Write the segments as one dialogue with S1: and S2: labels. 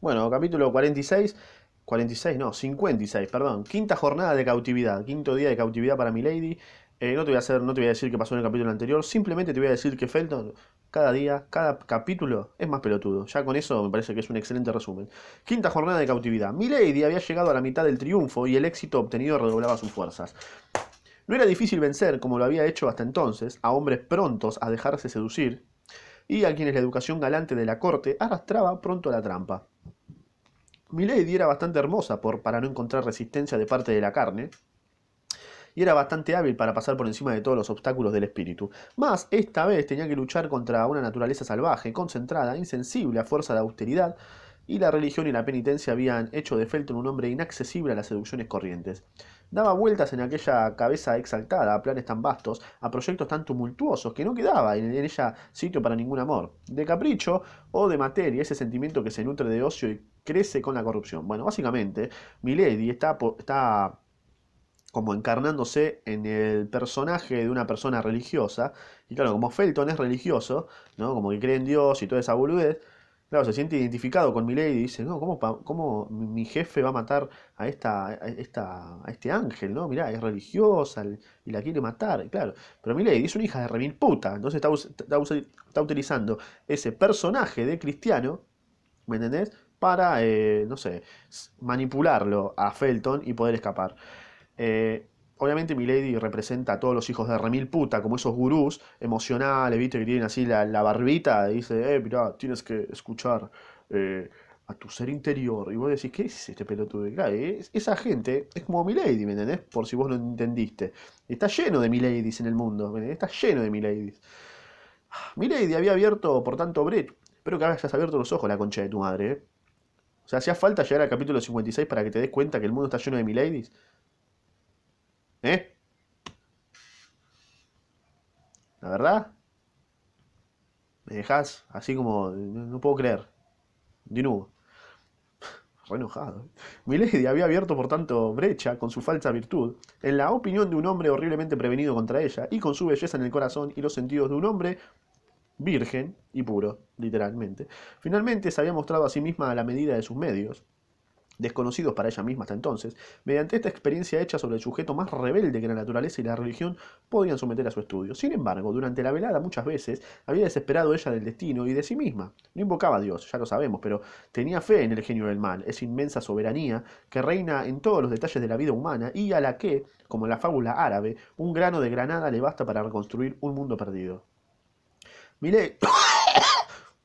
S1: Bueno, capítulo 46. 46, no, 56, perdón. Quinta jornada de cautividad. Quinto día de cautividad para Milady. Eh, no, te voy a hacer, no te voy a decir qué pasó en el capítulo anterior. Simplemente te voy a decir que Felton, cada día, cada capítulo, es más pelotudo. Ya con eso me parece que es un excelente resumen. Quinta jornada de cautividad. Milady había llegado a la mitad del triunfo y el éxito obtenido redoblaba sus fuerzas. No era difícil vencer, como lo había hecho hasta entonces, a hombres prontos a dejarse seducir y a quienes la educación galante de la corte arrastraba pronto a la trampa. Milady era bastante hermosa por, para no encontrar resistencia de parte de la carne, y era bastante hábil para pasar por encima de todos los obstáculos del espíritu. Mas esta vez tenía que luchar contra una naturaleza salvaje, concentrada, insensible a fuerza de austeridad, y la religión y la penitencia habían hecho de Felton un hombre inaccesible a las seducciones corrientes. Daba vueltas en aquella cabeza exaltada a planes tan vastos, a proyectos tan tumultuosos, que no quedaba en ella sitio para ningún amor, de capricho o de materia, ese sentimiento que se nutre de ocio y crece con la corrupción. Bueno, básicamente, Milady está, está como encarnándose en el personaje de una persona religiosa, y claro, como Felton es religioso, ¿no? como que cree en Dios y toda esa boludez, Claro, se siente identificado con Milady y dice, no, ¿cómo, ¿cómo, mi jefe va a matar a, esta, esta, a este ángel? ¿no? Mirá, es religiosa y la quiere matar. Claro, pero Milady es una hija de remil puta, entonces está, está, utilizando ese personaje de cristiano, ¿me entendés? Para, eh, no sé, manipularlo a Felton y poder escapar. Eh, obviamente Milady representa a todos los hijos de remil puta, como esos gurús emocionales, ¿viste? Que tienen así la, barbita y dice, eh, mirá, tienes que escuchar eh, a tu ser interior. Y vos decís, ¿qué es este pelotudo? esa gente es como Milady, ¿me entendés? Por si vos no entendiste. Está lleno de Miladies en el mundo, Está lleno de Miladies. Milady había abierto, por tanto, Brett. Espero que hayas abierto los ojos, la concha de tu madre, ¿eh? O sea, hacía falta llegar al capítulo 56 para que te des cuenta que el mundo está lleno de Miladies. ¿Eh? La verdad, me dejas así como, no, puedo creer. De nuevo. Re enojado. Milady había abierto por tanto brecha con su falsa virtud, en la opinión de un hombre horriblemente prevenido contra ella, y con su belleza en el corazón y los sentidos de un hombre virgen y puro, literalmente. Finalmente se había mostrado a sí misma a la medida de sus medios, desconocidos para ella misma hasta entonces, mediante esta experiencia hecha sobre el sujeto más rebelde que la naturaleza y la religión podían someter a su estudio. Sin embargo, durante la velada muchas veces había desesperado ella del destino y de sí misma. No invocaba a Dios, ya lo sabemos, pero tenía fe en el genio del mal, esa inmensa soberanía que reina en todos los detalles de la vida humana y a la que, como en la fábula árabe, un grano de granada le basta para reconstruir un mundo perdido. Miley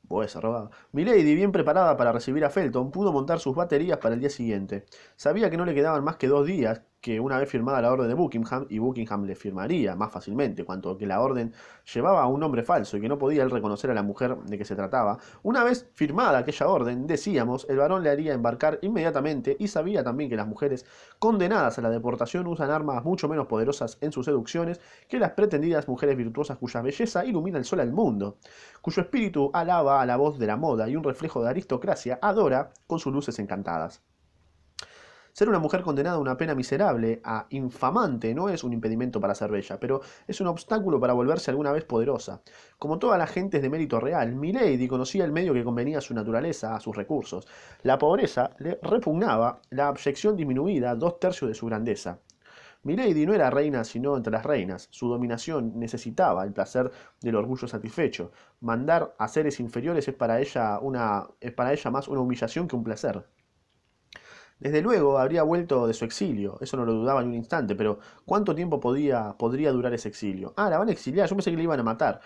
S1: pues robado. Milady, bien preparada para recibir a Felton, pudo montar sus baterías para el día siguiente. Sabía que no le quedaban más que dos días, que una vez firmada la orden de Buckingham, y Buckingham le firmaría más fácilmente, cuanto que la orden llevaba a un nombre falso y que no podía él reconocer a la mujer de que se trataba, una vez firmada aquella orden, decíamos, el varón le haría embarcar inmediatamente y sabía también que las mujeres condenadas a la deportación usan armas mucho menos poderosas en sus seducciones que las pretendidas mujeres virtuosas cuya belleza ilumina el sol al mundo, cuyo espíritu alaba a la voz de la moda y un reflejo de aristocracia adora con sus luces encantadas. Ser una mujer condenada a una pena miserable, a infamante, no es un impedimento para ser bella, pero es un obstáculo para volverse alguna vez poderosa. Como toda la gente de mérito real, Milady conocía el medio que convenía a su naturaleza, a sus recursos. La pobreza le repugnaba, la abyección disminuida, dos tercios de su grandeza. Milady no era reina sino entre las reinas. Su dominación necesitaba el placer del orgullo satisfecho. Mandar a seres inferiores es para ella, una, es para ella más una humillación que un placer. Desde luego habría vuelto de su exilio, eso no lo dudaba ni un instante, pero ¿cuánto tiempo podía, podría durar ese exilio? Ah, la van a exiliar, yo pensé que le iban a matar.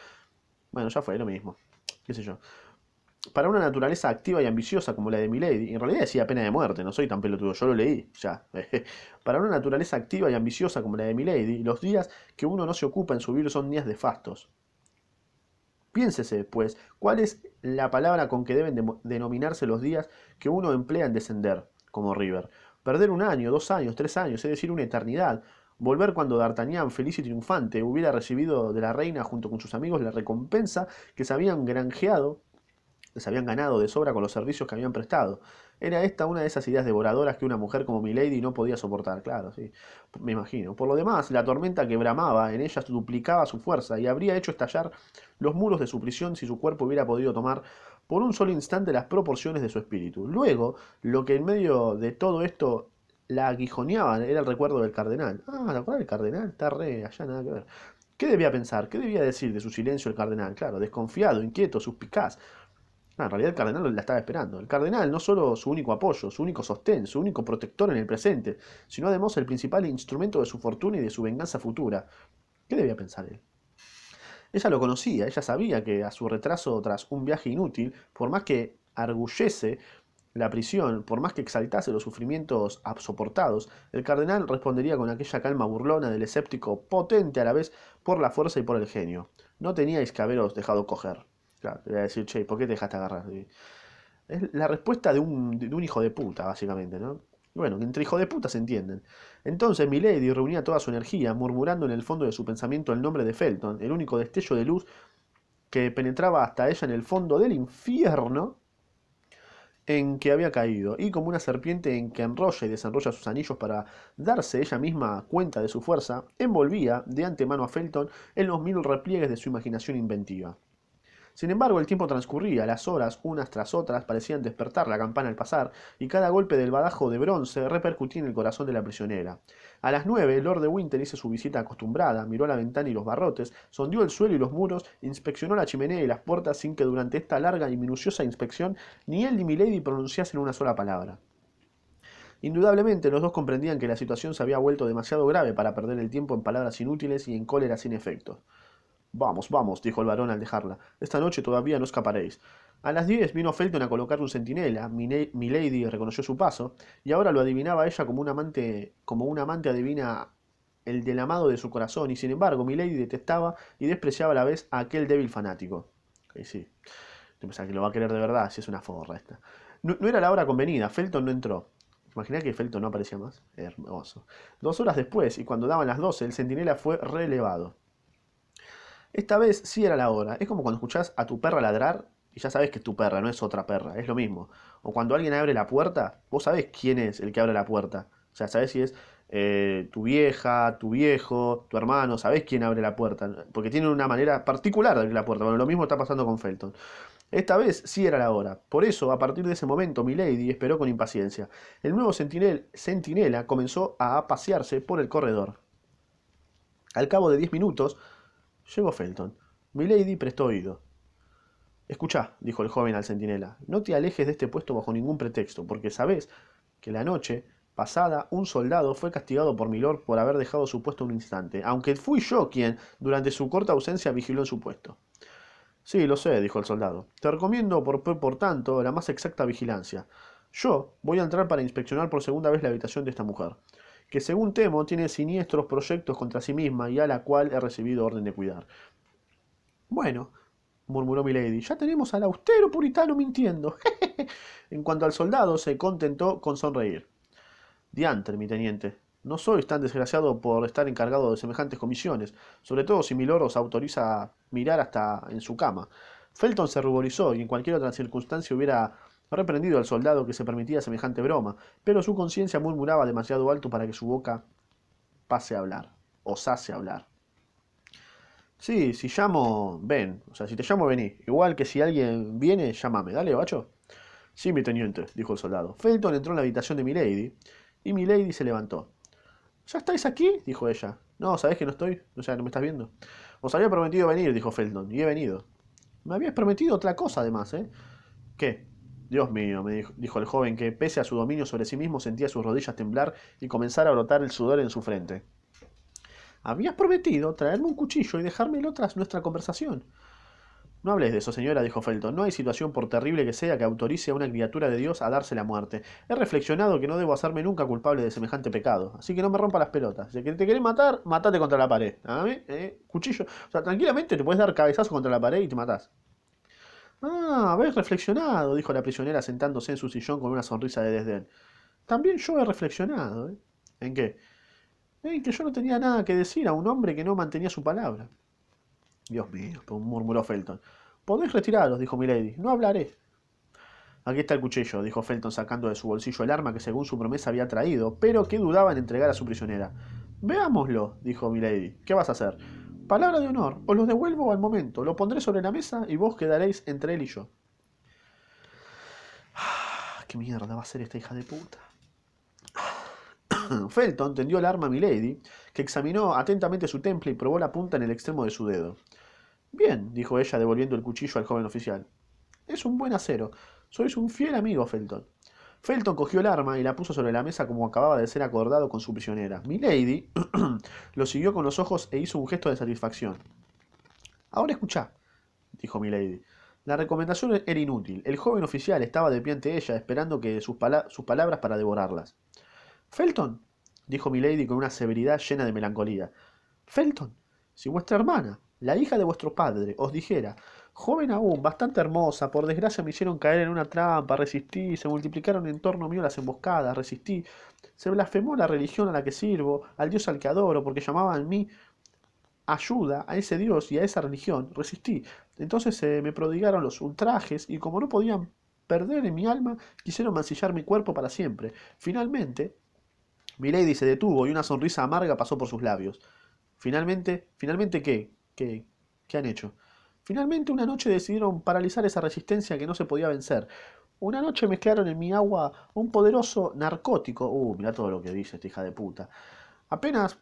S1: Bueno, ya fue, lo mismo. ¿Qué sé yo? Para una naturaleza activa y ambiciosa como la de Milady, en realidad decía pena de muerte, no soy tan pelotudo, yo lo leí, ya. Para una naturaleza activa y ambiciosa como la de Milady, los días que uno no se ocupa en subir son días de fastos. Piénsese, pues, cuál es la palabra con que deben denominarse los días que uno emplea en descender como River. Perder un año, dos años, tres años, es decir, una eternidad. Volver cuando D'Artagnan, feliz y triunfante, hubiera recibido de la reina junto con sus amigos la recompensa que se habían granjeado, que se habían ganado de sobra con los servicios que habían prestado. Era esta una de esas ideas devoradoras que una mujer como Milady no podía soportar, claro, sí, me imagino. Por lo demás, la tormenta que bramaba en ella duplicaba su fuerza y habría hecho estallar los muros de su prisión si su cuerpo hubiera podido tomar por un solo instante las proporciones de su espíritu. Luego, lo que en medio de todo esto la aguijoneaba era el recuerdo del cardenal. Ah, ¿te acuerdas del cardenal? Está re, allá nada que ver. ¿Qué debía pensar? ¿Qué debía decir de su silencio el cardenal? Claro, desconfiado, inquieto, suspicaz. Ah, en realidad el cardenal la estaba esperando. El cardenal no solo su único apoyo, su único sostén, su único protector en el presente, sino además el principal instrumento de su fortuna y de su venganza futura. ¿Qué debía pensar él? Ella lo conocía, ella sabía que a su retraso tras un viaje inútil, por más que arguyese la prisión, por más que exaltase los sufrimientos soportados, el cardenal respondería con aquella calma burlona del escéptico, potente a la vez por la fuerza y por el genio. No teníais que haberos dejado coger. Claro, te voy a decir, che, ¿por qué te dejaste agarrar? Es la respuesta de un, de un hijo de puta, básicamente, ¿no? Bueno, entre hijos de puta se entienden. Entonces Milady reunía toda su energía, murmurando en el fondo de su pensamiento el nombre de Felton, el único destello de luz que penetraba hasta ella en el fondo del infierno en que había caído, y como una serpiente en que enrolla y desenrolla sus anillos para darse ella misma cuenta de su fuerza, envolvía de antemano a Felton en los mil repliegues de su imaginación inventiva. Sin embargo, el tiempo transcurría, las horas, unas tras otras, parecían despertar la campana al pasar, y cada golpe del badajo de bronce repercutía en el corazón de la prisionera. A las nueve, Lord de Winter hizo su visita acostumbrada, miró la ventana y los barrotes, sondeó el suelo y los muros, inspeccionó la chimenea y las puertas sin que durante esta larga y minuciosa inspección ni él ni Milady pronunciasen una sola palabra. Indudablemente los dos comprendían que la situación se había vuelto demasiado grave para perder el tiempo en palabras inútiles y en cólera sin efecto. Vamos, vamos, dijo el varón al dejarla. Esta noche todavía no escaparéis. A las diez vino Felton a colocar un centinela. Milady reconoció su paso, y ahora lo adivinaba ella como un amante, como un amante adivina el del amado de su corazón, y sin embargo Milady detestaba y despreciaba a la vez a aquel débil fanático. Y sí, pensaba que lo va a querer de verdad, si es una forra esta. No, era la hora convenida, Felton no entró. Imaginá que Felton no aparecía más. Hermoso. Dos horas después, y cuando daban las doce, el centinela fue relevado. Esta vez sí era la hora. Es como cuando escuchás a tu perra ladrar y ya sabes que es tu perra, no es otra perra. Es lo mismo. O cuando alguien abre la puerta, vos sabés quién es el que abre la puerta. O sea, sabés si es eh, tu vieja, tu viejo, tu hermano, sabés quién abre la puerta. Porque tienen una manera particular de abrir la puerta. Bueno, lo mismo está pasando con Felton. Esta vez sí era la hora. Por eso, a partir de ese momento, Milady esperó con impaciencia. El nuevo centinela comenzó a pasearse por el corredor. Al cabo de diez minutos, Llegó Felton. Milady prestó oído. Escucha, dijo el joven al centinela, no te alejes de este puesto bajo ningún pretexto, porque sabes que la noche pasada un soldado fue castigado por Milord por haber dejado su puesto un instante, aunque fui yo quien, durante su corta ausencia, vigiló en su puesto. Sí, lo sé, dijo el soldado. Te recomiendo, por, por tanto, la más exacta vigilancia. Yo voy a entrar para inspeccionar por segunda vez la habitación de esta mujer que según temo tiene siniestros proyectos contra sí misma y a la cual he recibido orden de cuidar. Bueno, murmuró Milady, ya tenemos al austero puritano mintiendo. en cuanto al soldado, se contentó con sonreír. Diantre, mi teniente, no sois tan desgraciado por estar encargado de semejantes comisiones, sobre todo si Milord os autoriza a mirar hasta en su cama. Felton se ruborizó y en cualquier otra circunstancia hubiera reprendido al soldado que se permitía semejante broma, pero su conciencia murmuraba demasiado alto para que su boca pase a hablar, osase hablar. Sí, si llamo, ven. O sea, si te llamo, vení. Igual que si alguien viene, llámame. Dale, bacho. Sí, mi teniente, dijo el soldado. Felton entró en la habitación de Milady y Milady se levantó. ¿Ya estáis aquí? dijo ella. No, ¿sabés que no estoy? O sea, ¿no me estás viendo? Os había prometido venir, dijo Felton, y he venido. Me habías prometido otra cosa, además, ¿eh? ¿Qué? Dios mío, me dijo, el joven que, pese a su dominio sobre sí mismo, sentía sus rodillas temblar y comenzar a brotar el sudor en su frente. Habías prometido traerme un cuchillo y dejármelo tras nuestra conversación. No hables de eso, señora, dijo Felton. No hay situación, por terrible que sea, que autorice a una criatura de Dios a darse la muerte. He reflexionado que no debo hacerme nunca culpable de semejante pecado. Así que no me rompa las pelotas. Si te querés matar, matate contra la pared. ¿A? ¿Eh? Cuchillo. O sea, tranquilamente te puedes dar cabezazo contra la pared y te matás. Ah, habéis reflexionado, dijo la prisionera sentándose en su sillón con una sonrisa de desdén. También yo he reflexionado. ¿eh? ¿En qué? En que yo no tenía nada que decir a un hombre que no mantenía su palabra. Dios mío, murmuró Felton. Podéis retiraros, dijo Milady. No hablaré. Aquí está el cuchillo, dijo Felton sacando de su bolsillo el arma que según su promesa había traído, pero que dudaba en entregar a su prisionera. Veámoslo, dijo Milady. ¿Qué vas a hacer? Palabra de honor, os lo devuelvo al momento, lo pondré sobre la mesa y vos quedaréis entre él y yo. qué mierda va a ser esta hija de puta. Felton tendió el arma a Milady, que examinó atentamente su temple y probó la punta en el extremo de su dedo. Bien, dijo ella devolviendo el cuchillo al joven oficial. Es un buen acero. Sois un fiel amigo, Felton. Felton cogió el arma y la puso sobre la mesa como acababa de ser acordado con su prisionera. Milady lo siguió con los ojos e hizo un gesto de satisfacción. Ahora escucha, dijo Milady. La recomendación era inútil. El joven oficial estaba de pie ante ella, esperando que sus, sus palabras para devorarlas. Felton, dijo Milady con una severidad llena de melancolía. Felton, si vuestra hermana, la hija de vuestro padre, os dijera Joven aún, bastante hermosa, por desgracia me hicieron caer en una trampa, resistí, se multiplicaron en torno mío las emboscadas, resistí, se blasfemó la religión a la que sirvo, al Dios al que adoro, porque llamaban mí ayuda a ese Dios y a esa religión, resistí. Entonces se me prodigaron los ultrajes y como no podían perder en mi alma, quisieron mancillar mi cuerpo para siempre. Finalmente, Milady se detuvo y una sonrisa amarga pasó por sus labios. Finalmente, finalmente qué? ¿Qué, qué han hecho? Finalmente una noche decidieron paralizar esa resistencia que no se podía vencer. Una noche mezclaron en mi agua un poderoso narcótico. Uh, mira todo lo que dice esta hija de puta. Apenas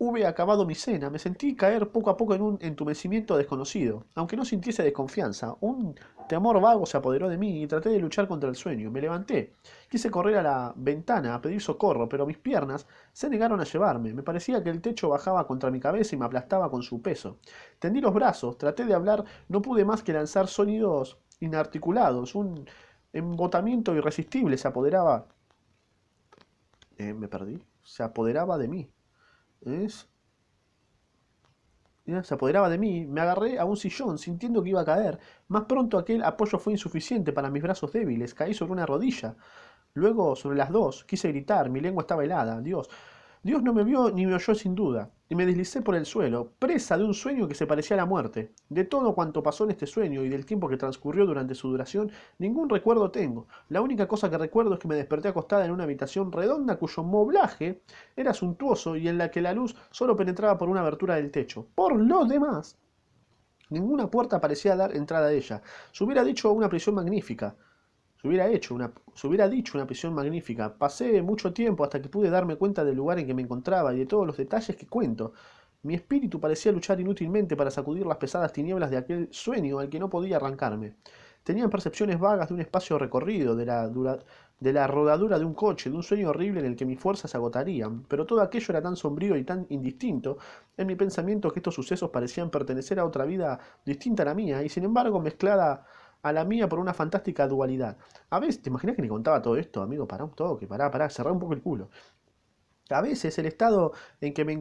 S1: hube acabado mi cena, me sentí caer poco a poco en un entumecimiento desconocido. Aunque no sintiese desconfianza, un temor vago se apoderó de mí y traté de luchar contra el sueño. Me levanté. Quise correr a la ventana a pedir socorro, pero mis piernas se negaron a llevarme. Me parecía que el techo bajaba contra mi cabeza y me aplastaba con su peso. Tendí los brazos, traté de hablar, no pude más que lanzar sonidos inarticulados. Un embotamiento irresistible se apoderaba... Eh, me perdí. Se apoderaba de mí. ¿Es? Se apoderaba de mí, me agarré a un sillón, sintiendo que iba a caer. Más pronto aquel apoyo fue insuficiente para mis brazos débiles, caí sobre una rodilla. Luego sobre las dos, quise gritar, mi lengua estaba helada. Dios, Dios no me vio ni me oyó sin duda, y me deslicé por el suelo, presa de un sueño que se parecía a la muerte. De todo cuanto pasó en este sueño y del tiempo que transcurrió durante su duración, ningún recuerdo tengo. La única cosa que recuerdo es que me desperté acostada en una habitación redonda cuyo moblaje era suntuoso y en la que la luz solo penetraba por una abertura del techo. Por lo demás, ninguna puerta parecía dar entrada a ella. Se hubiera dicho una prisión magnífica. Se hubiera hecho una, se hubiera dicho una prisión magnífica. Pasé mucho tiempo hasta que pude darme cuenta del lugar en que me encontraba y de todos los detalles que cuento. Mi espíritu parecía luchar inútilmente para sacudir las pesadas tinieblas de aquel sueño al que no podía arrancarme. Tenía percepciones vagas de un espacio recorrido, de la, de la rodadura de un coche, de un sueño horrible en el que mis fuerzas se agotarían, pero todo aquello era tan sombrío y tan indistinto en mi pensamiento que estos sucesos parecían pertenecer a otra vida distinta a la mía, y sin embargo mezclada a la mía por una fantástica dualidad. A veces, ¿te imaginas que me contaba todo esto, amigo? Pará un toque, pará, pará, cerrá un poco el culo. A veces el estado en que me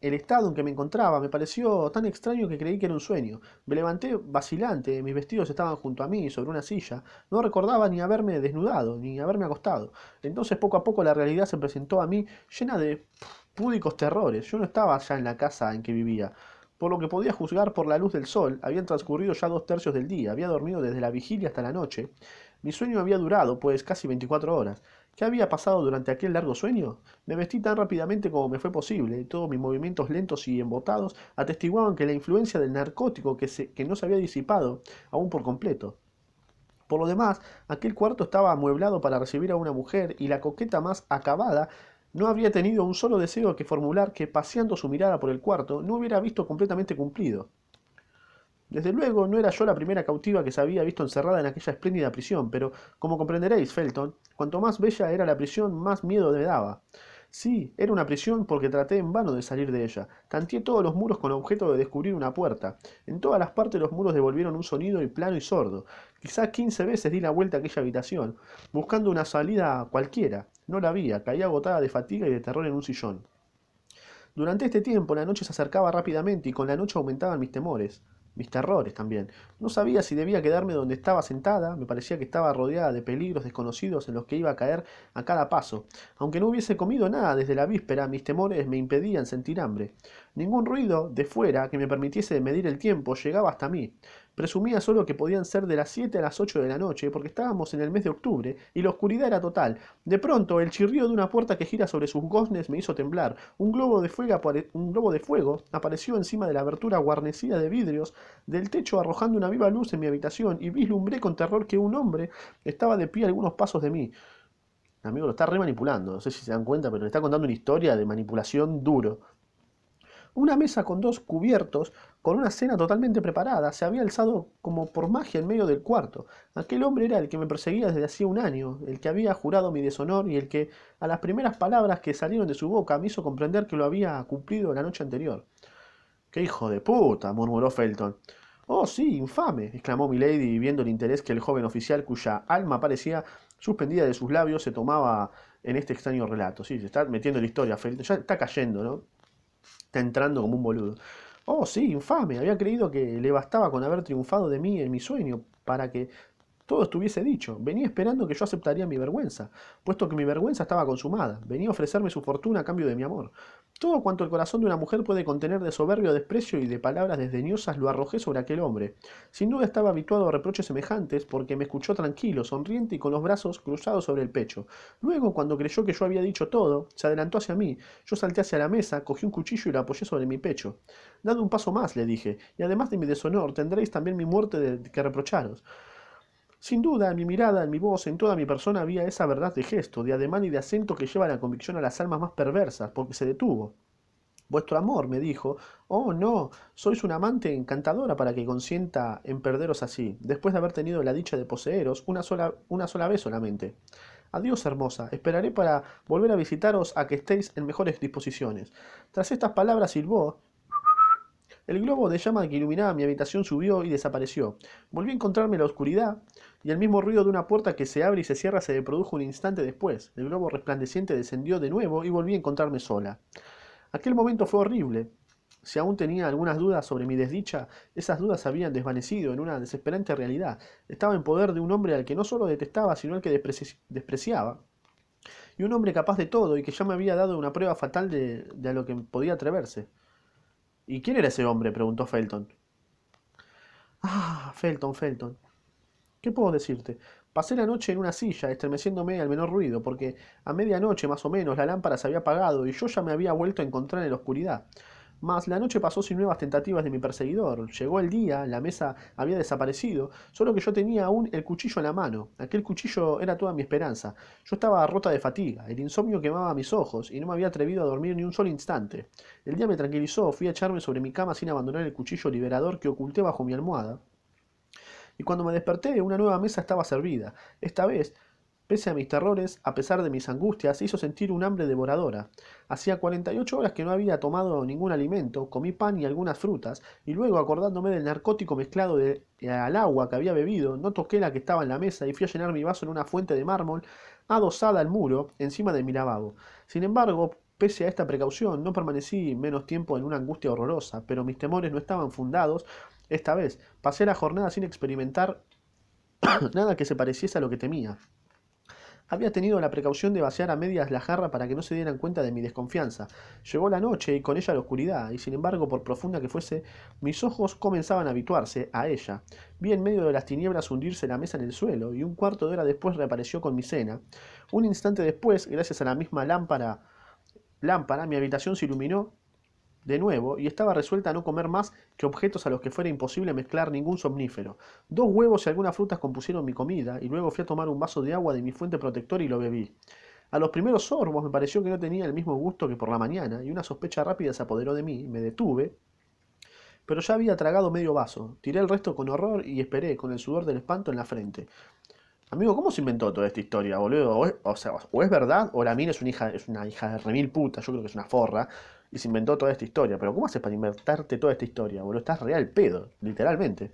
S1: el estado en que me encontraba me pareció tan extraño que creí que era un sueño. Me levanté vacilante, mis vestidos estaban junto a mí, sobre una silla. No recordaba ni haberme desnudado, ni haberme acostado. Entonces poco a poco la realidad se presentó a mí llena de púdicos terrores. Yo no estaba ya en la casa en que vivía. Por lo que podía juzgar por la luz del sol, habían transcurrido ya dos tercios del día, había dormido desde la vigilia hasta la noche. Mi sueño había durado, pues, casi veinticuatro horas. ¿Qué había pasado durante aquel largo sueño? Me vestí tan rápidamente como me fue posible, y todos mis movimientos lentos y embotados atestiguaban que la influencia del narcótico que, que no se había disipado aún por completo. Por lo demás, aquel cuarto estaba amueblado para recibir a una mujer, y la coqueta más acabada no habría tenido un solo deseo que formular que, paseando su mirada por el cuarto, no hubiera visto completamente cumplido. Desde luego, no era yo la primera cautiva que se había visto encerrada en aquella espléndida prisión, pero, como comprenderéis, Felton, cuanto más bella era la prisión, más miedo me daba. Sí, era una prisión porque traté en vano de salir de ella. Tanteé todos los muros con objeto de descubrir una puerta. En todas las partes los muros devolvieron un sonido y plano y sordo. Quizá quince veces di la vuelta a aquella habitación, buscando una salida cualquiera. No la había, caía agotada de fatiga y de terror en un sillón. Durante este tiempo la noche se acercaba rápidamente y con la noche aumentaban mis temores mis terrores también. No sabía si debía quedarme donde estaba sentada, me parecía que estaba rodeada de peligros desconocidos en los que iba a caer a cada paso. Aunque no hubiese comido nada desde la víspera, mis temores me impedían sentir hambre. Ningún ruido de fuera que me permitiese medir el tiempo llegaba hasta mí. Presumía solo que podían ser de las 7 a las 8 de la noche, porque estábamos en el mes de octubre y la oscuridad era total. De pronto, el chirrío de una puerta que gira sobre sus goznes me hizo temblar. Un globo de fuego, apareció encima de la abertura guarnecida de vidrios del techo arrojando una viva luz en mi habitación y vislumbré con terror que un hombre estaba de pie a algunos pasos de mí. amigo lo está re manipulando, no sé si se dan cuenta, pero le está contando una historia de manipulación duro. Una mesa con dos cubiertos, con una cena totalmente preparada, se había alzado como por magia en medio del cuarto. Aquel hombre era el que me perseguía desde hacía un año, el que había jurado mi deshonor y el que, a las primeras palabras que salieron de su boca, me hizo comprender que lo había cumplido la noche anterior. ¡Qué hijo de puta! murmuró Felton. Oh, sí, infame, exclamó Milady, viendo el interés que el joven oficial, cuya alma parecía suspendida de sus labios, se tomaba en este extraño relato. Sí, se está metiendo en la historia, Felton. Ya está cayendo, ¿no? Está entrando como un boludo. Oh, sí, infame. Había creído que le bastaba con haber triunfado de mí en mi sueño para que todo estuviese dicho. Venía esperando que yo aceptaría mi vergüenza, puesto que mi vergüenza estaba consumada. Venía a ofrecerme su fortuna a cambio de mi amor. Todo cuanto el corazón de una mujer puede contener de soberbio desprecio y de palabras desdeñosas lo arrojé sobre aquel hombre. Sin duda estaba habituado a reproches semejantes porque me escuchó tranquilo, sonriente y con los brazos cruzados sobre el pecho. Luego, cuando creyó que yo había dicho todo, se adelantó hacia mí. Yo salté hacia la mesa, cogí un cuchillo y lo apoyé sobre mi pecho. Dad un paso más, le dije, y además de mi deshonor, tendréis también mi muerte de que reprocharos. Sin duda, en mi mirada, en mi voz, en toda mi persona había esa verdad de gesto, de ademán y de acento que lleva la convicción a las almas más perversas, porque se detuvo. Vuestro amor, me dijo. Oh, no, sois una amante encantadora para que consienta en perderos así, después de haber tenido la dicha de poseeros una sola, una sola vez solamente. Adiós, hermosa, esperaré para volver a visitaros a que estéis en mejores disposiciones. Tras estas palabras silbó, el globo de llama que iluminaba mi habitación subió y desapareció. Volví a encontrarme en la oscuridad y el mismo ruido de una puerta que se abre y se cierra se produjo un instante después. El globo resplandeciente descendió de nuevo y volví a encontrarme sola. Aquel momento fue horrible. Si aún tenía algunas dudas sobre mi desdicha, esas dudas habían desvanecido en una desesperante realidad. Estaba en poder de un hombre al que no solo detestaba, sino al que despreciaba. Y un hombre capaz de todo y que ya me había dado una prueba fatal de, de a lo que podía atreverse. ¿Y quién era ese hombre? preguntó Felton. Ah, Felton, Felton. ¿Qué puedo decirte? Pasé la noche en una silla, estremeciéndome al menor ruido, porque a medianoche más o menos la lámpara se había apagado y yo ya me había vuelto a encontrar en la oscuridad. Mas la noche pasó sin nuevas tentativas de mi perseguidor. Llegó el día, la mesa había desaparecido, solo que yo tenía aún el cuchillo en la mano. Aquel cuchillo era toda mi esperanza. Yo estaba rota de fatiga, el insomnio quemaba mis ojos y no me había atrevido a dormir ni un solo instante. El día me tranquilizó, fui a echarme sobre mi cama sin abandonar el cuchillo liberador que oculté bajo mi almohada. Y cuando me desperté, una nueva mesa estaba servida. Esta vez Pese a mis terrores, a pesar de mis angustias, hizo sentir un hambre devoradora. Hacía cuarenta y ocho horas que no había tomado ningún alimento, comí pan y algunas frutas, y luego, acordándome del narcótico mezclado de, al agua que había bebido, no toqué la que estaba en la mesa y fui a llenar mi vaso en una fuente de mármol adosada al muro, encima de mi lavabo. Sin embargo, pese a esta precaución, no permanecí menos tiempo en una angustia horrorosa, pero mis temores no estaban fundados. Esta vez, pasé la jornada sin experimentar nada que se pareciese a lo que temía. Había tenido la precaución de vaciar a medias la jarra para que no se dieran cuenta de mi desconfianza. Llegó la noche y con ella la oscuridad, y sin embargo, por profunda que fuese, mis ojos comenzaban a habituarse a ella. Vi en medio de las tinieblas hundirse la mesa en el suelo, y un cuarto de hora después reapareció con mi cena. Un instante después, gracias a la misma lámpara, lámpara, mi habitación se iluminó de nuevo y estaba resuelta a no comer más que objetos a los que fuera imposible mezclar ningún somnífero. Dos huevos y algunas frutas compusieron mi comida y luego fui a tomar un vaso de agua de mi fuente protectora y lo bebí. A los primeros sorbos me pareció que no tenía el mismo gusto que por la mañana y una sospecha rápida se apoderó de mí, me detuve, pero ya había tragado medio vaso. Tiré el resto con horror y esperé, con el sudor del espanto en la frente. Amigo, ¿cómo se inventó toda esta historia, boludo? O es, sea, o es verdad, o la es una hija, es una hija de remil puta, yo creo que es una forra, y se inventó toda esta historia. Pero ¿cómo haces para inventarte toda esta historia, boludo? Estás real pedo, literalmente.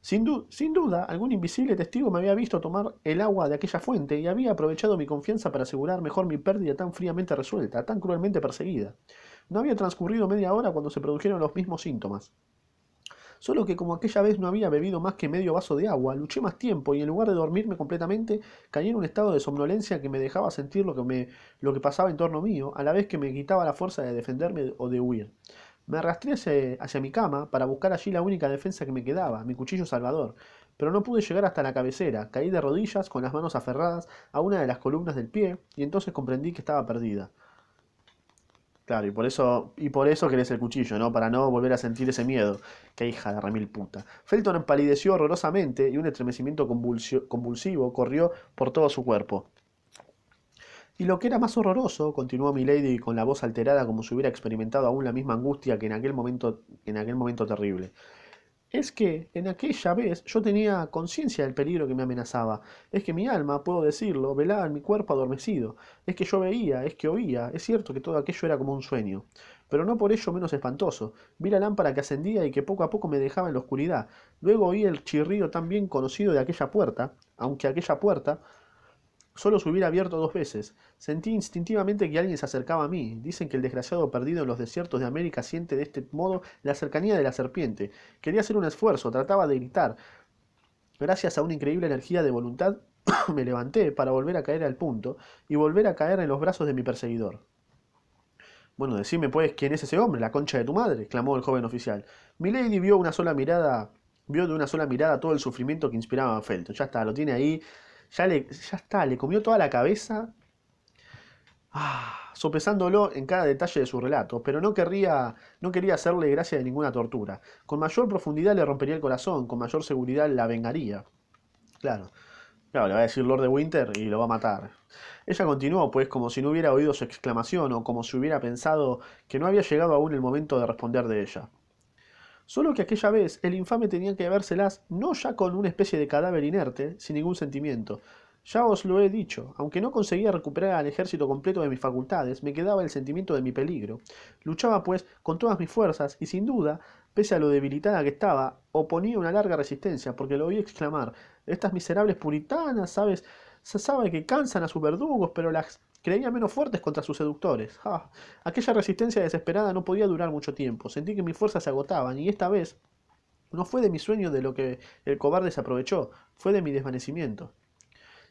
S1: Sin, sin, duda, algún invisible testigo me había visto tomar el agua de aquella fuente y había aprovechado mi confianza para asegurar mejor mi pérdida tan fríamente resuelta, tan cruelmente perseguida. No había transcurrido media hora cuando se produjeron los mismos síntomas. Solo que como aquella vez no había bebido más que medio vaso de agua, luché más tiempo y en lugar de dormirme completamente, caí en un estado de somnolencia que me dejaba sentir lo que, me, lo que pasaba en torno mío, a la vez que me quitaba la fuerza de defenderme o de huir. Me arrastré hacia, mi cama para buscar allí la única defensa que me quedaba, mi cuchillo salvador, pero no pude llegar hasta la cabecera, caí de rodillas con las manos aferradas a una de las columnas del pie y entonces comprendí que estaba perdida. Claro, y por eso, y por eso querés el cuchillo, ¿no? Para no volver a sentir ese miedo. Qué hija de remil puta. Felton empalideció horrorosamente y un estremecimiento convulsivo corrió por todo su cuerpo. Y lo que era más horroroso, continuó Milady con la voz alterada como si hubiera experimentado aún la misma angustia que en aquel momento, en aquel momento terrible, es que en aquella vez yo tenía conciencia del peligro que me amenazaba. Es que mi alma, puedo decirlo, velaba en mi cuerpo adormecido. Es que yo veía, es que oía. Es cierto que todo aquello era como un sueño. Pero no por ello menos espantoso. Vi la lámpara que ascendía y que poco a poco me dejaba en la oscuridad. Luego oí el chirrido tan bien conocido de aquella puerta, aunque aquella puerta Solo se hubiera abierto dos veces. Sentí instintivamente que alguien se acercaba a mí. Dicen que el desgraciado perdido en los desiertos de América siente de este modo la cercanía de la serpiente. Quería hacer un esfuerzo, trataba de gritar. Gracias a una increíble energía de voluntad, me levanté para volver a caer al punto y volver a caer en los brazos de mi perseguidor. Bueno, decime pues quién es ese hombre, la concha de tu madre, clamó el joven oficial. Milady vio una sola mirada, vio de una sola mirada todo el sufrimiento que inspiraba a Felton. Ya está, lo tiene ahí ya, le, ya está, le comió toda la cabeza, ah, sopesándolo en cada detalle de su relato, pero no, querría, no quería hacerle gracia de ninguna tortura. Con mayor profundidad le rompería el corazón, con mayor seguridad la vengaría. Claro, claro, le va a decir Lord de Winter y lo va a matar. Ella continuó, pues, como si no hubiera oído su exclamación o como si hubiera pensado que no había llegado aún el momento de responder de ella. Solo que aquella vez el infame tenía que vérselas no ya con una especie de cadáver inerte, sin ningún sentimiento. Ya os lo he dicho, aunque no conseguía recuperar al ejército completo de mis facultades, me quedaba el sentimiento de mi peligro. Luchaba, pues, con todas mis fuerzas, y sin duda, pese a lo debilitada que estaba, oponía una larga resistencia, porque lo oí exclamar Estas miserables puritanas, ¿sabes? Se sabe que cansan a sus verdugos, pero las creía menos fuertes contra sus seductores. Ah, aquella resistencia desesperada no podía durar mucho tiempo. Sentí que mis fuerzas se agotaban, y esta vez no fue de mi sueño de lo que el cobarde se aprovechó, fue de mi desvanecimiento.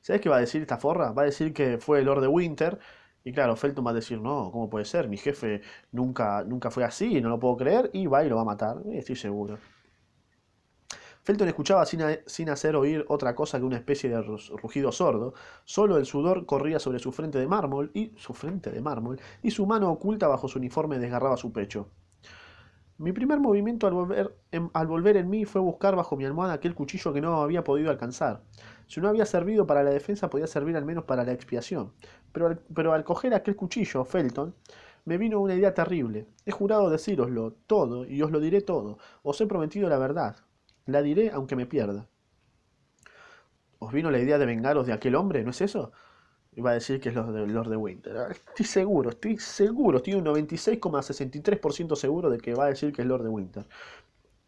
S1: ¿Sabes qué va a decir esta forra? Va a decir que fue el Lord de Winter. Y claro, Felton va a decir, no, ¿cómo puede ser? Mi jefe nunca, nunca fue así, no lo puedo creer, y va y lo va a matar, estoy seguro. Felton escuchaba sin, hacer oír otra cosa que una especie de rugido sordo. Solo el sudor corría sobre su frente de mármol y su frente de mármol y su mano oculta bajo su uniforme desgarraba su pecho. Mi primer movimiento al volver, en, al volver en mí fue buscar bajo mi almohada aquel cuchillo que no había podido alcanzar. Si no había servido para la defensa, podía servir al menos para la expiación. Pero al, pero al coger aquel cuchillo, Felton, me vino una idea terrible. He jurado decíroslo todo y os lo diré todo. Os he prometido la verdad. La diré aunque me pierda. ¿Os vino la idea de vengaros de aquel hombre? ¿No es eso? Iba a decir que es Lord de, Lord Winter. Ah, estoy seguro, estoy seguro, estoy un 96,63% seguro de que va a decir que es Lord de Winter.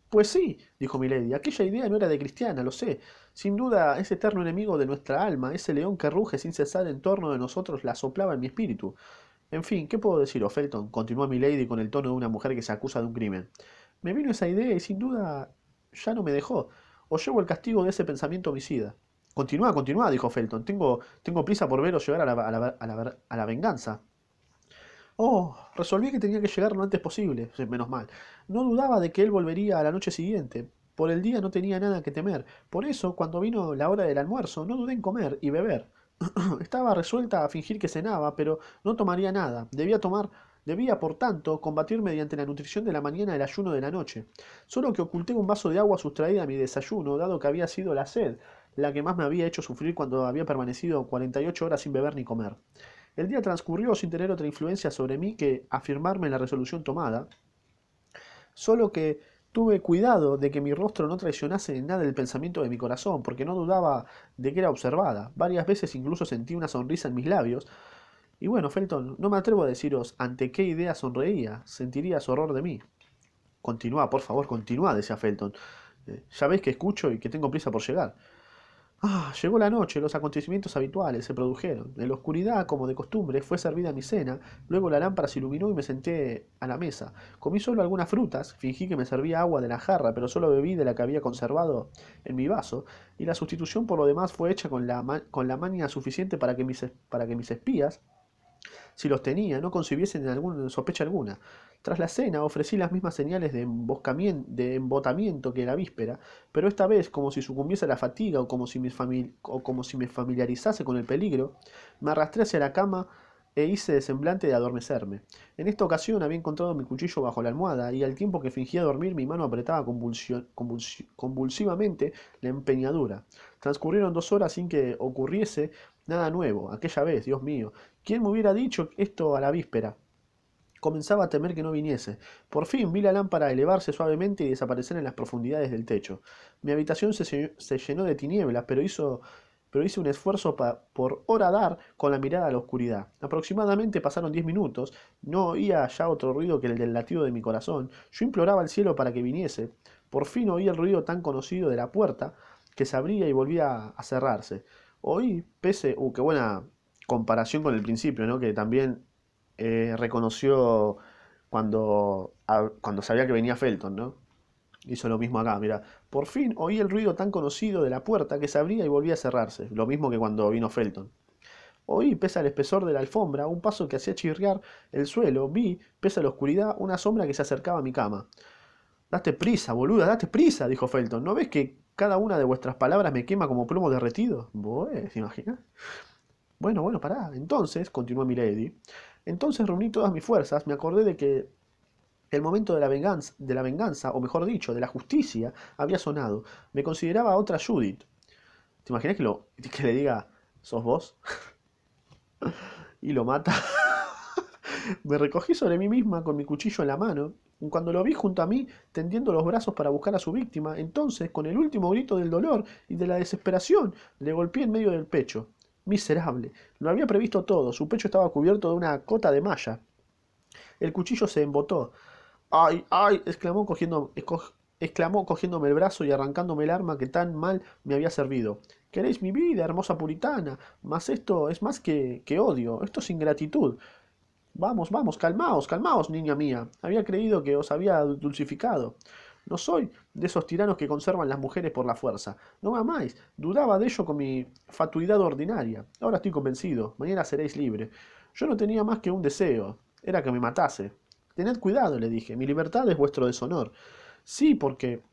S1: Pues sí, dijo Milady, aquella idea no era de cristiana, lo sé. Sin duda, ese eterno enemigo de nuestra alma, ese león que ruge sin cesar en torno de nosotros, la soplaba en mi espíritu. En fin, ¿qué puedo decir, Felton? continuó Milady con el tono de una mujer que se acusa de un crimen. Me vino esa idea y sin duda ya no me dejó. O llevo el castigo de ese pensamiento homicida. Continúa, continúa, dijo Felton. Tengo, tengo prisa por veros llegar a la, a, la, a, la, a la venganza. Oh, resolví que tenía que llegar lo antes posible. Menos mal. No dudaba de que él volvería a la noche siguiente. Por el día no tenía nada que temer. Por eso, cuando vino la hora del almuerzo, no dudé en comer y beber. Estaba resuelta a fingir que cenaba, pero no tomaría nada. Debía tomar Debía, por tanto, combatir mediante la nutrición de la mañana el ayuno de la noche. Solo que oculté un vaso de agua sustraída a mi desayuno, dado que había sido la sed la que más me había hecho sufrir cuando había permanecido 48 horas sin beber ni comer. El día transcurrió sin tener otra influencia sobre mí que afirmarme en la resolución tomada, solo que tuve cuidado de que mi rostro no traicionase en nada el pensamiento de mi corazón, porque no dudaba de que era observada. Varias veces incluso sentí una sonrisa en mis labios, y bueno, Felton, no me atrevo a deciros ante qué idea sonreía. Sentirías horror de mí. Continúa, por favor, continúa, decía Felton. Eh, ya veis que escucho y que tengo prisa por llegar. Ah, llegó la noche, los acontecimientos habituales se produjeron. En la oscuridad, como de costumbre, fue servida mi cena, luego la lámpara se iluminó y me senté a la mesa. Comí solo algunas frutas, fingí que me servía agua de la jarra, pero solo bebí de la que había conservado en mi vaso, y la sustitución por lo demás fue hecha con la, con la suficiente para que mis, para que mis espías si los tenía, no concibiesen alguna sospecha alguna. Tras la cena ofrecí las mismas señales de, de embotamiento que la víspera, pero esta vez, como si sucumbiese a la fatiga o como si, me o como si me familiarizase con el peligro, me arrastré hacia la cama e hice de semblante de adormecerme. En esta ocasión había encontrado mi cuchillo bajo la almohada y al tiempo que fingía dormir mi mano apretaba convulsivamente la empeñadura. Transcurrieron dos horas sin que ocurriese nada nuevo. Aquella vez, Dios mío, ¿quién me hubiera dicho esto a la víspera? Comenzaba a temer que no viniese. Por fin vi la lámpara elevarse suavemente y desaparecer en las profundidades del techo. Mi habitación se, se llenó de tinieblas, pero pero hice un esfuerzo por horadar con la mirada a la oscuridad. Aproximadamente pasaron diez minutos, no oía ya otro ruido que el del latido de mi corazón. Yo imploraba al cielo para que viniese. Por fin oí el ruido tan conocido de la puerta que se abría y volvía a cerrarse. Oí, pese, uh, qué buena comparación con el principio, ¿no? Que también eh, reconoció cuando, cuando sabía que venía Felton, ¿no? Hizo lo mismo acá, mira. Por fin oí el ruido tan conocido de la puerta que se abría y volvía a cerrarse, lo mismo que cuando vino Felton. Oí, pese al espesor de la alfombra, un paso que hacía chirriar el suelo. Vi, pese a la oscuridad, una sombra que se acercaba a mi cama. Date prisa, boluda, date prisa, dijo Felton. ¿No ves que cada una de vuestras palabras me quema como plomo derretido? Pues, ¿se imagina? Bueno, bueno, pará. Entonces, continuó Milady, entonces reuní todas mis fuerzas, me acordé de que el momento de la, venganza, de la venganza, o mejor dicho, de la justicia, había sonado. Me consideraba otra Judith. ¿Te imaginas que, lo, que le diga, sos vos? y lo mata. me recogí sobre mí misma con mi cuchillo en la mano. Cuando lo vi junto a mí, tendiendo los brazos para buscar a su víctima, entonces, con el último grito del dolor y de la desesperación, le golpeé en medio del pecho. Miserable. Lo había previsto todo. Su pecho estaba cubierto de una cota de malla. El cuchillo se embotó. ¡Ay, ay! exclamó, cogiendo, exclamó cogiéndome el brazo y arrancándome el arma que tan mal me había servido. Queréis mi vida, hermosa puritana, mas esto es más que, que odio, esto es ingratitud. Vamos, vamos, calmaos, calmaos, niña mía. Había creído que os había dulcificado. No soy de esos tiranos que conservan las mujeres por la fuerza. No me amáis. Dudaba de ello con mi fatuidad ordinaria. Ahora estoy convencido. Mañana seréis libre. Yo no tenía más que un deseo. Era que me matase. Tened cuidado, le dije, mi libertad es vuestro deshonor. Sí, porque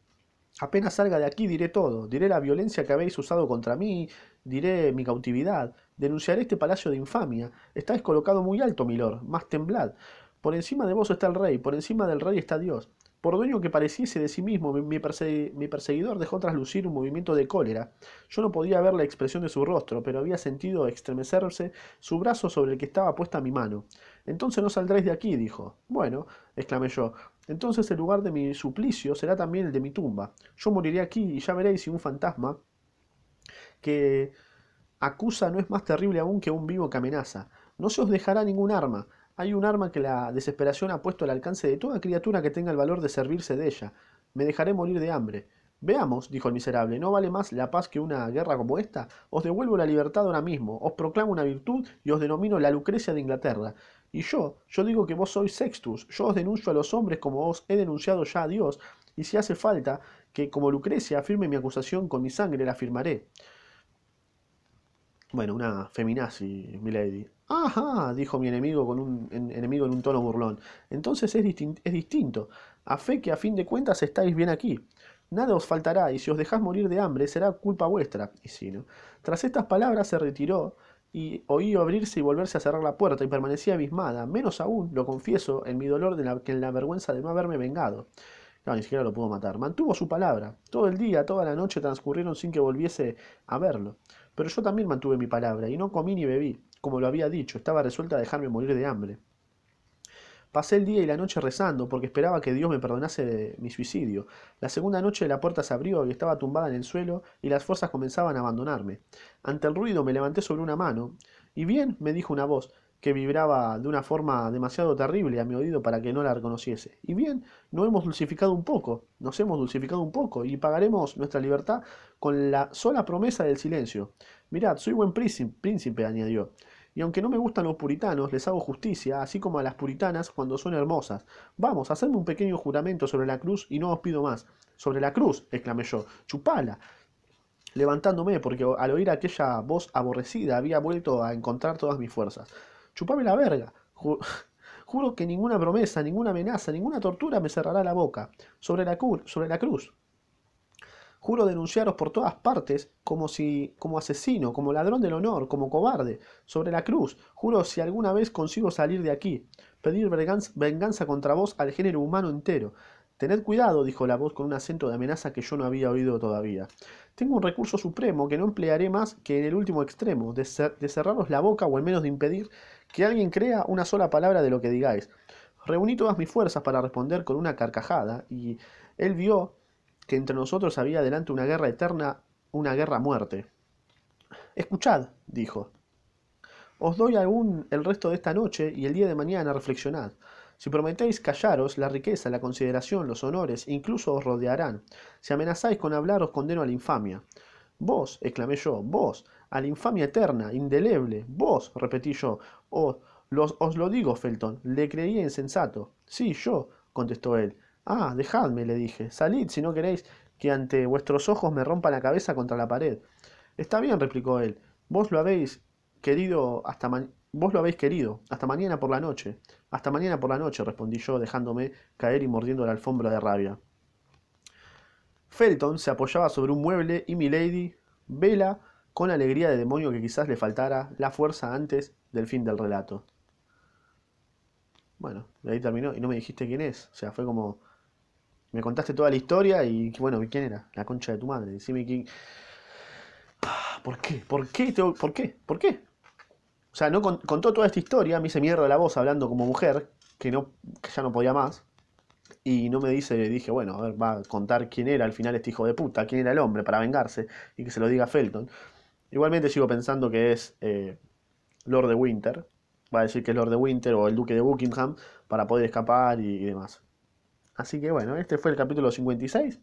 S1: apenas salga de aquí diré todo, diré la violencia que habéis usado contra mí, diré mi cautividad, denunciaré este palacio de infamia. Estáis colocado muy alto, milord, más temblad. Por encima de vos está el rey, por encima del rey está Dios. Por dueño que pareciese de sí mismo, mi, perseguidor dejó traslucir un movimiento de cólera. Yo no podía ver la expresión de su rostro, pero había sentido estremecerse su brazo sobre el que estaba puesta mi mano. Entonces no saldréis de aquí, dijo. Bueno, exclamé yo, entonces el lugar de mi suplicio será también el de mi tumba. Yo moriré aquí y ya veréis si un fantasma que acusa no es más terrible aún que un vivo que amenaza. No se os dejará ningún arma, hay un arma que la desesperación ha puesto al alcance de toda criatura que tenga el valor de servirse de ella. Me dejaré morir de hambre. Veamos, dijo el miserable, ¿no vale más la paz que una guerra como esta? Os devuelvo la libertad ahora mismo, os proclamo una virtud y os denomino la Lucrecia de Inglaterra. Y yo, yo digo que vos sois Sextus, yo os denuncio a los hombres como os he denunciado ya a Dios, y si hace falta que como Lucrecia afirme mi acusación con mi sangre, la afirmaré. Bueno, una feminazi, milady. Ajá, dijo mi enemigo con un enemigo en un tono burlón. Entonces es, es distinto. A fe que a fin de cuentas estáis bien aquí. Nada os faltará, y si os dejáis morir de hambre, será culpa vuestra. Y si no. Tras estas palabras se retiró, y oí abrirse y volverse a cerrar la puerta, y permanecía abismada, menos aún, lo confieso, en mi dolor de que en la vergüenza de no haberme vengado. No, ni siquiera lo pudo matar. Mantuvo su palabra. Todo el día, toda la noche transcurrieron sin que volviese a verlo. Pero yo también mantuve mi palabra, y no comí ni bebí como lo había dicho, estaba resuelta a dejarme morir de hambre. Pasé el día y la noche rezando, porque esperaba que Dios me perdonase mi suicidio. La segunda noche la puerta se abrió y estaba tumbada en el suelo, y las fuerzas comenzaban a abandonarme. Ante el ruido me levanté sobre una mano, y bien, me dijo una voz, que vibraba de una forma demasiado terrible a mi oído para que no la reconociese. Y bien, no hemos dulcificado un poco, nos hemos dulcificado un poco, y pagaremos nuestra libertad con la sola promesa del silencio. Mirad, soy buen príncipe, añadió y aunque no me gustan los puritanos, les hago justicia, así como a las puritanas cuando son hermosas. Vamos, hacedme un pequeño juramento sobre la cruz y no os pido más. Sobre la cruz, exclamé yo, chupala. Levantándome, porque al oír aquella voz aborrecida había vuelto a encontrar todas mis fuerzas. chupame la verga. Juro que ninguna promesa, ninguna amenaza, ninguna tortura me cerrará la boca. Sobre la, sobre la cruz. Juro denunciaros por todas partes como si como asesino, como ladrón del honor, como cobarde, sobre la cruz. Juro si alguna vez consigo salir de aquí, pedir venganza contra vos al género humano entero. Tened cuidado, dijo la voz con un acento de amenaza que yo no había oído todavía. Tengo un recurso supremo que no emplearé más que en el último extremo, de, cerraros la boca o al menos de impedir que alguien crea una sola palabra de lo que digáis. Reuní todas mis fuerzas para responder con una carcajada, y él vio que entre nosotros había delante una guerra eterna, una guerra a muerte. Escuchad, dijo. Os doy aún el resto de esta noche y el día de mañana reflexionad. Si prometéis callaros, la riqueza, la consideración, los honores, incluso os rodearán. Si amenazáis con hablar, os condeno a la infamia. Vos, exclamé yo, vos, a la infamia eterna, indeleble, vos, repetí yo, os, os lo digo, Felton, le creí insensato. Sí, yo, contestó él. Ah, dejadme, le dije, salid si no queréis que ante vuestros ojos me rompa la cabeza contra la pared. Está bien, replicó él, vos lo habéis querido hasta Vos lo habéis querido. Hasta mañana por la noche. Hasta mañana por la noche, respondí yo, dejándome caer y mordiendo la alfombra de rabia. Felton se apoyaba sobre un mueble y Milady vela con alegría de demonio que quizás le faltara la fuerza antes del fin del relato. Bueno, ahí terminó y no me dijiste quién es. O sea, fue como... Me contaste toda la historia y bueno, ¿quién era? La concha de tu madre. Decime quién... Ah, ¿Por qué? ¿Por qué? ¿Por qué? ¿Por qué? O sea, no contó toda esta historia, me hice mierda la voz hablando como mujer, que, no, que ya no podía más. Y no me dice, dije, bueno, a ver, va a contar quién era al final este hijo de puta, quién era el hombre para vengarse y que se lo diga Felton. Igualmente sigo pensando que es eh, Lord de Winter. Va a decir que es Lord de Winter o el Duque de Buckingham para poder escapar y, y demás. Así que bueno, este fue el capítulo 56.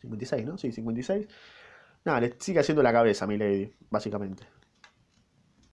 S1: 56, ¿no? Sí, 56. Nada, le sigue haciendo la cabeza mi lady, básicamente.